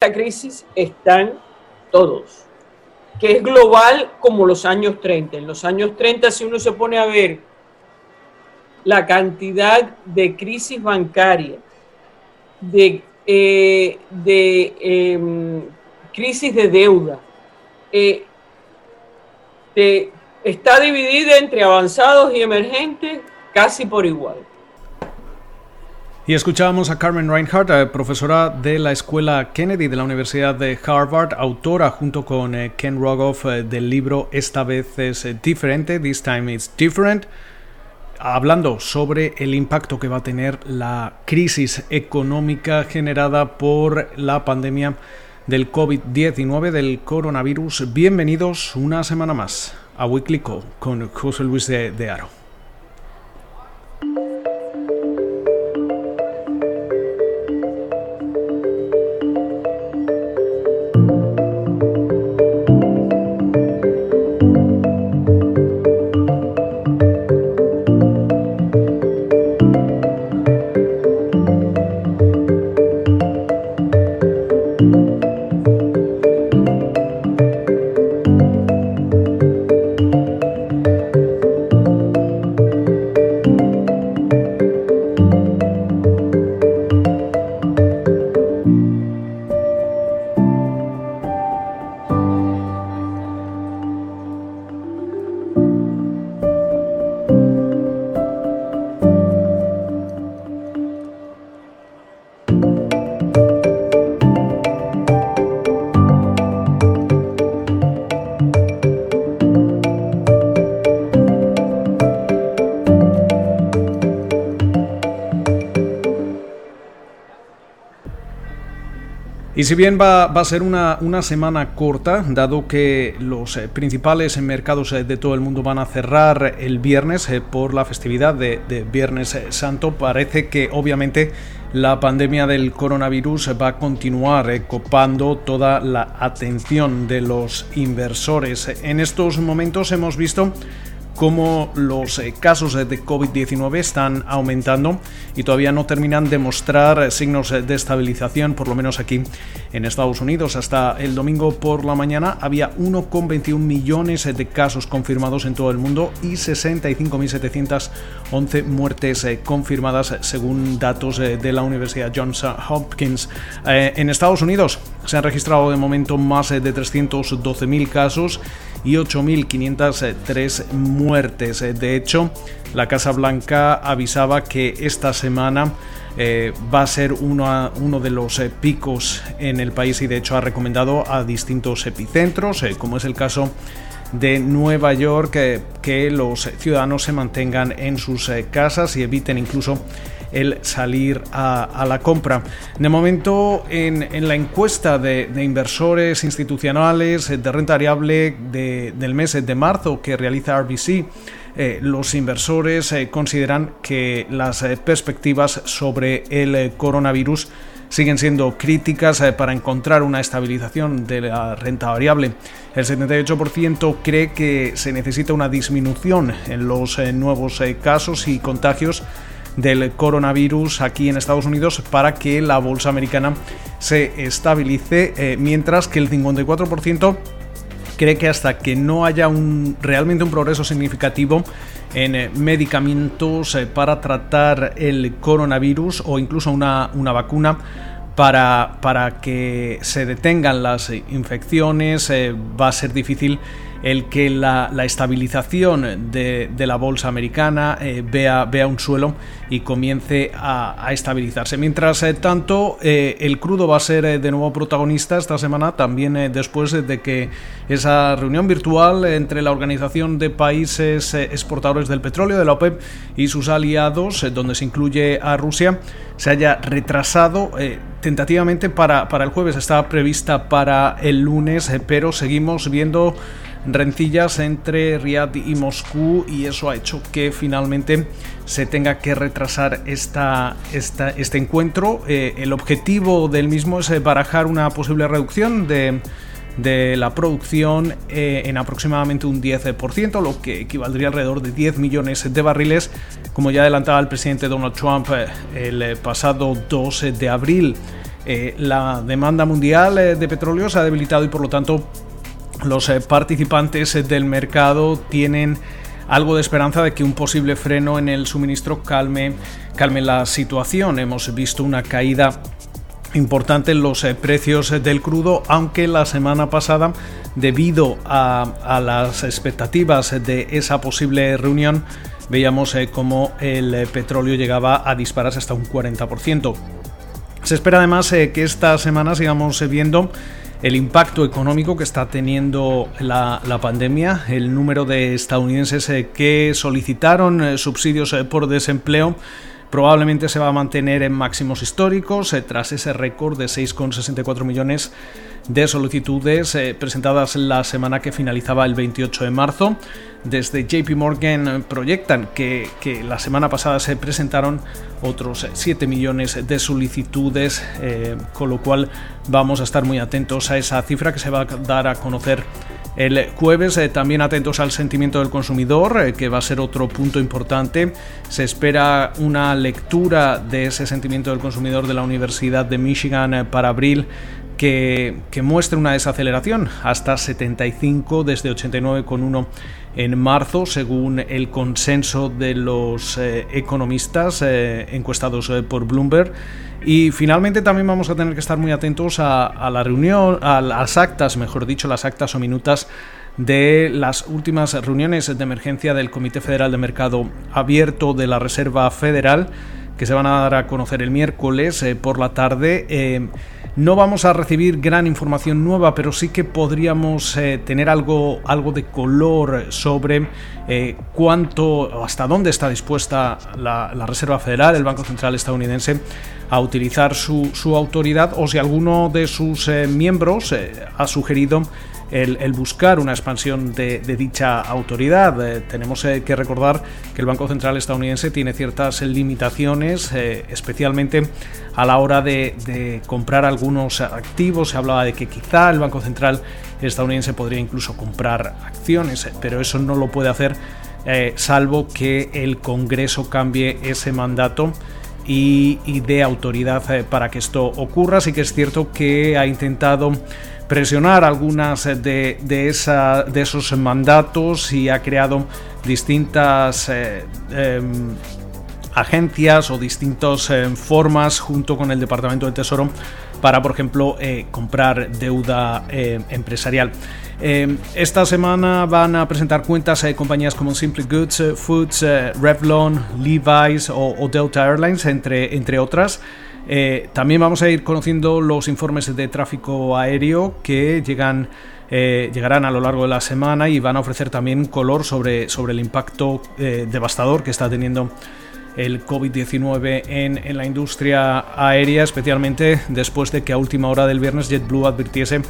esta crisis están todos, que es global como los años 30. En los años 30, si uno se pone a ver la cantidad de crisis bancarias, de, eh, em, crisis de deuda, eh, está dividida entre avanzados y emergentes casi por igual. Y escuchábamos a Carmen Reinhardt, eh, profesora de la Escuela Kennedy de la Universidad de Harvard, autora junto con eh, Ken Rogoff eh, del libro Esta vez es diferente, This Time It's Different, hablando sobre el impacto que va a tener la crisis económica generada por la pandemia del COVID-19, del coronavirus. Bienvenidos una semana más a Weekly Call con José Luis de, de Aro. Y si bien va, a ser una, semana corta, dado que los eh, principales mercados eh, de todo el mundo van a cerrar el viernes eh, por la festividad de, Viernes Santo, parece que obviamente la pandemia del coronavirus va a continuar copando toda la atención de los inversores. En estos momentos hemos visto cómo los eh, casos de COVID-19 están aumentando y todavía no terminan de mostrar signos de estabilización, por lo menos aquí en Estados Unidos. Hasta el domingo por la mañana había 1,21 millones de casos confirmados en todo el mundo y 65.711 muertes eh, confirmadas según datos eh, de la Universidad Johns Hopkins. En Estados Unidos se han registrado de momento más de 312.000 casos y 8.503 muertes. De hecho, la Casa Blanca avisaba que esta semana eh, va a ser uno, de los eh, picos en el país y de hecho ha recomendado a distintos epicentros, eh, como es el caso de Nueva York, que los ciudadanos se mantengan en sus casas y eviten incluso el salir a, la compra. De momento, en, la encuesta de, inversores institucionales de renta variable del mes de marzo que realiza RBC, eh, los inversores eh, consideran que las eh, perspectivas sobre el coronavirus siguen siendo críticas para encontrar una estabilización de la renta variable. El 78% cree que se necesita una disminución en los nuevos casos y contagios del coronavirus aquí en Estados Unidos para que la bolsa americana se estabilice, eh, mientras que el 54% cree que hasta que no haya un, realmente un progreso significativo en eh, medicamentos eh, para tratar el coronavirus o incluso una, una vacuna, para, para, que se detengan las infecciones va a ser difícil el que la, estabilización de, la bolsa americana eh, vea, vea, un suelo y comience a, estabilizarse. Mientras eh, tanto, eh, el crudo va a ser de nuevo protagonista esta semana, también después de que esa reunión virtual entre la Organización de Países Exportadores del Petróleo, de la OPEP, y sus aliados, donde se incluye a Rusia, se haya retrasado tentativamente para, para el jueves, estaba prevista para el lunes, pero seguimos viendo rencillas entre Riyadh y Moscú y eso ha hecho que finalmente se tenga que retrasar esta, este encuentro. Eh, el objetivo del mismo es eh, barajar una posible reducción de, la producción eh, en aproximadamente un 10%, lo que equivaldría alrededor de 10 millones de barriles, como ya adelantaba el presidente Donald Trump el pasado 12 de abril. la demanda mundial de petróleo se ha debilitado y por lo tanto los participantes del mercado tienen algo de esperanza de que un posible freno en el suministro calme, calme la situación. Hemos visto una caída importante en los eh, precios del crudo, aunque la semana pasada, debido a, las expectativas de esa posible reunión, veíamos eh, cómo el eh, petróleo llegaba a dispararse hasta un 40%. Se espera además que esta semana sigamos viendo el impacto económico que está teniendo la, pandemia, el número de estadounidenses eh, que solicitaron eh, subsidios eh, por desempleo probablemente se va a mantener en máximos históricos tras ese récord de 6,64 millones de solicitudes eh, presentadas la semana que finalizaba el 28 de marzo. Desde JP Morgan proyectan que, la semana pasada se presentaron otros 7 millones de solicitudes, eh, con lo cual vamos a estar muy atentos a esa cifra que se va a dar a conocer el jueves. Eh, también atentos al sentimiento del consumidor, que va a ser otro punto importante. Se espera una lectura de ese sentimiento del consumidor de la Universidad de Michigan para abril que, muestra una desaceleración hasta 75 desde 89,1 en marzo, según el consenso de los eh, economistas eh, encuestados eh, por Bloomberg. Y finalmente también vamos a tener que estar muy atentos a, la reunión, a las actas, mejor dicho, las actas o minutas de las últimas reuniones de emergencia del Comité Federal de Mercado Abierto de la Reserva Federal, que se van a dar a conocer el miércoles por la tarde. No vamos a recibir gran información nueva, pero sí que podríamos eh, tener algo, algo de color sobre eh, cuánto, hasta dónde está dispuesta la, Reserva Federal, el Banco Central estadounidense, a utilizar su, autoridad o si alguno de sus eh, miembros ha sugerido el, buscar una expansión de, dicha autoridad. Eh, tenemos eh, que recordar que el Banco Central estadounidense tiene ciertas limitaciones, eh, especialmente a la hora de, comprar algunos activos. Se hablaba de que quizá el Banco Central estadounidense podría incluso comprar acciones, pero eso no lo puede hacer salvo que el Congreso cambie ese mandato. Y, dé autoridad para que esto ocurra. Sí que es cierto que ha intentado presionar algunas de, de, esa, de esos mandatos y ha creado distintas eh, em, agencias o distintas em, formas junto con el Departamento del Tesoro para, por ejemplo, eh, comprar deuda em, empresarial. esta semana van a presentar cuentas de compañías como Simply Goods, Foods, eh, Revlon, Levi's o, o, Delta Airlines, entre, entre otras. Eh, también vamos a ir conociendo los informes de tráfico aéreo que eh, llegarán a lo largo de la semana y van a ofrecer también color sobre, sobre el impacto eh, devastador que está teniendo el COVID-19 en, la industria aérea, especialmente después de que a última hora del viernes JetBlue advirtiese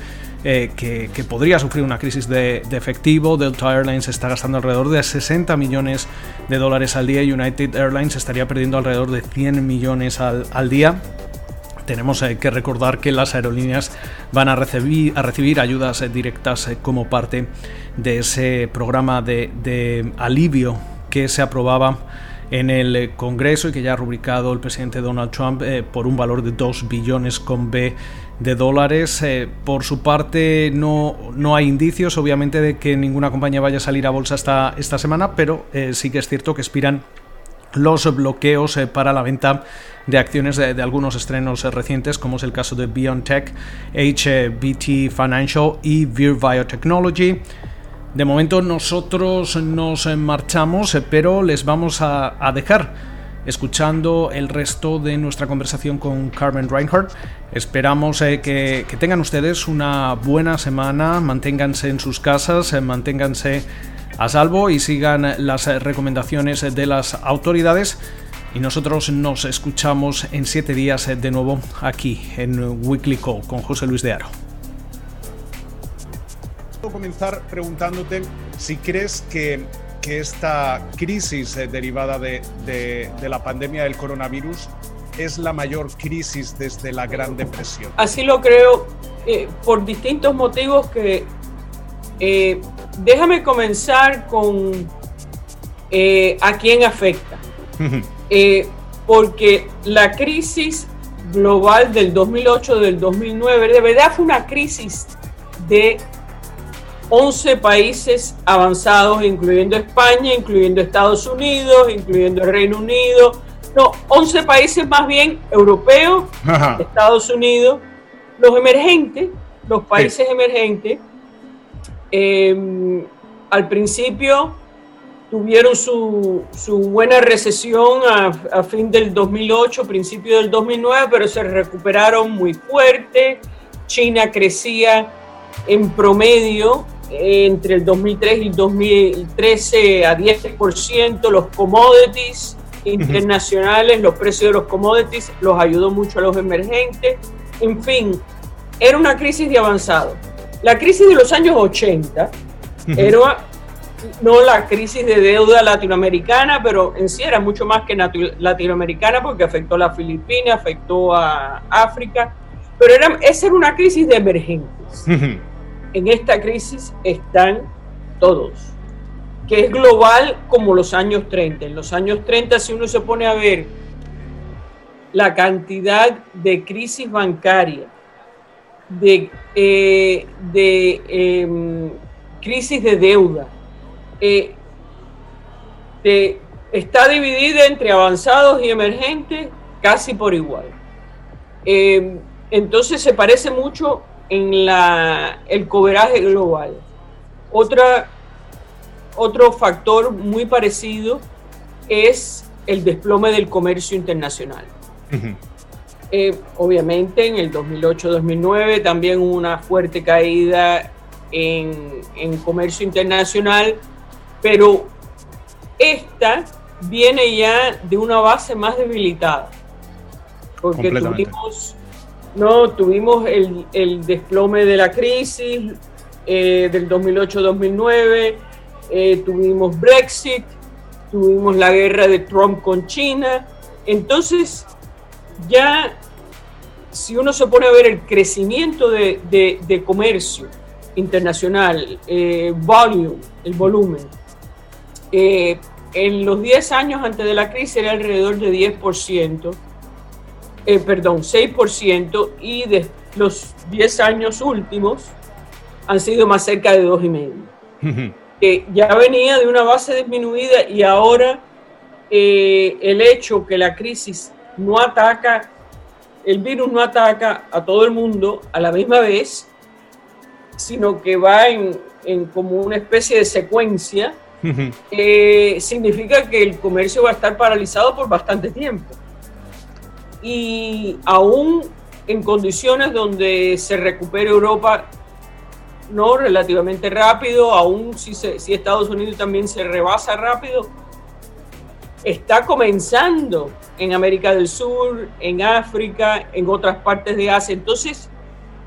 que, podría sufrir una crisis de, efectivo. Delta Airlines está gastando alrededor de 60 millones de dólares al día y United Airlines estaría perdiendo alrededor de 100 millones al, día tenemos eh, que recordar que las aerolíneas van a recibir, a recibir ayudas eh, directas eh, como parte de ese programa de, alivio que se aprobaba en el Congreso y que ya ha rubricado el presidente Donald Trump por un valor de 2 billones con B de dólares. Eh, por su parte, no, no hay indicios, obviamente, de que ninguna compañía vaya a salir a bolsa esta, esta semana, pero eh, sí que es cierto que expiran los bloqueos eh, para la venta de acciones de, algunos estrenos recientes, como es el caso de BioNTech, HBT Financial y Vir Biotechnology. De momento nosotros nos marchamos, pero les vamos a, a dejar escuchando el resto de nuestra conversación con Carmen Reinhardt. Esperamos eh, que, tengan ustedes una buena semana, manténganse en sus casas, eh, manténganse a salvo y sigan las recomendaciones de las autoridades. Y nosotros nos escuchamos en siete días eh, de nuevo aquí en Weekly Call con José Luis de Aro. Comenzar preguntándote si crees que que esta crisis eh, derivada de, la pandemia del coronavirus es la mayor crisis desde la Gran Depresión. Así lo creo eh, por distintos motivos que... Eh, déjame comenzar con a quién afecta. porque la crisis global del 2008, del 2009, de verdad fue una crisis de 11 países avanzados, incluyendo España, incluyendo Estados Unidos, incluyendo el Reino Unido. No, 11 países más bien europeos, Estados Unidos, los emergentes, los países emergentes. Em, al principio tuvieron su, buena recesión a, fin del 2008, principio del 2009, pero se recuperaron muy fuerte. China crecía en promedio entre el 2003 y el 2013 a 10%. Los commodities internacionales, los precios de los commodities los ayudó mucho a los emergentes. En fin, era una crisis de avanzado. La crisis de los años 80 era no la crisis de deuda latinoamericana, pero en sí era mucho más que latinoamericana porque afectó a las Filipinas, afectó a África, pero era, esa era una crisis de emergentes. En esta crisis están todos, que es global como los años 30. En los años 30, si uno se pone a ver la cantidad de crisis bancaria, de, eh, em, crisis de deuda, eh, está dividida entre avanzados y emergentes casi por igual. Eh, entonces se parece mucho en la, el cobraje global. Otra, otro factor muy parecido es el desplome del comercio internacional. Eh, obviamente en el 2008-2009 también hubo una fuerte caída en, en comercio internacional pero esta viene ya de una base más debilitada, porque tuvimos, no, tuvimos el, desplome de la crisis eh, del 2008-2009, eh, tuvimos Brexit, tuvimos la guerra de Trump con China, entonces ya si uno se pone a ver el crecimiento de, comercio internacional, eh, volume, el volumen, eh, en los 10 años antes de la crisis era alrededor de 10%, eh, perdón, 6%, y de los 10 años últimos han sido más cerca de 2,5%. que ya venía de una base disminuida y ahora eh, el hecho que la crisis no ataca, el virus no ataca a todo el mundo a la misma vez, sino que va en, en como una especie de secuencia, eh, significa que el comercio va a estar paralizado por bastante tiempo. Y aún en condiciones donde se recupere Europa no relativamente rápido, aún si, si Estados Unidos también se rebasa rápido, está comenzando en América del Sur, en África, en otras partes de Asia. Entonces,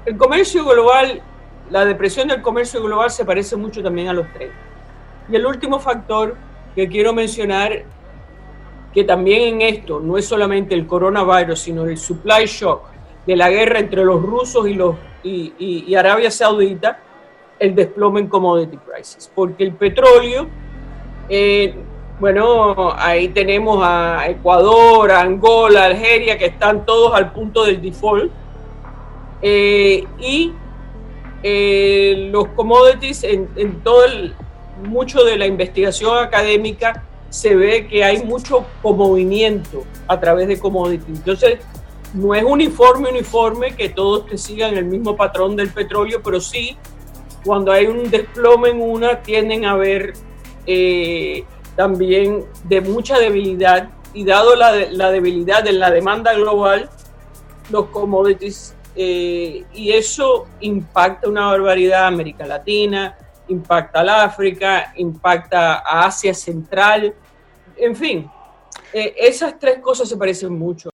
el comercio global, la depresión del comercio global se parece mucho también a los tres. Y el último factor que quiero mencionar, que también en esto no es solamente el coronavirus, sino el supply shock de la guerra entre los rusos y, los, y, Arabia Saudita, el desplome en commodity prices. Porque el petróleo, eh, bueno, ahí tenemos a Ecuador, Angola, Algeria, que están todos al punto del default. Eh, y eh, los commodities en, en todo el, mucho de la investigación académica se ve que hay mucho movimiento a través de commodities. Entonces, no es uniforme, uniforme que todos sigan el mismo patrón del petróleo, pero sí, cuando hay un desplome en una, tienden a haber eh, también de mucha debilidad y dado la, debilidad de la demanda global, los commodities, eh, y eso impacta una barbaridad a América Latina, impacta al África, impacta a Asia Central, en fin, eh, esas tres cosas se parecen mucho.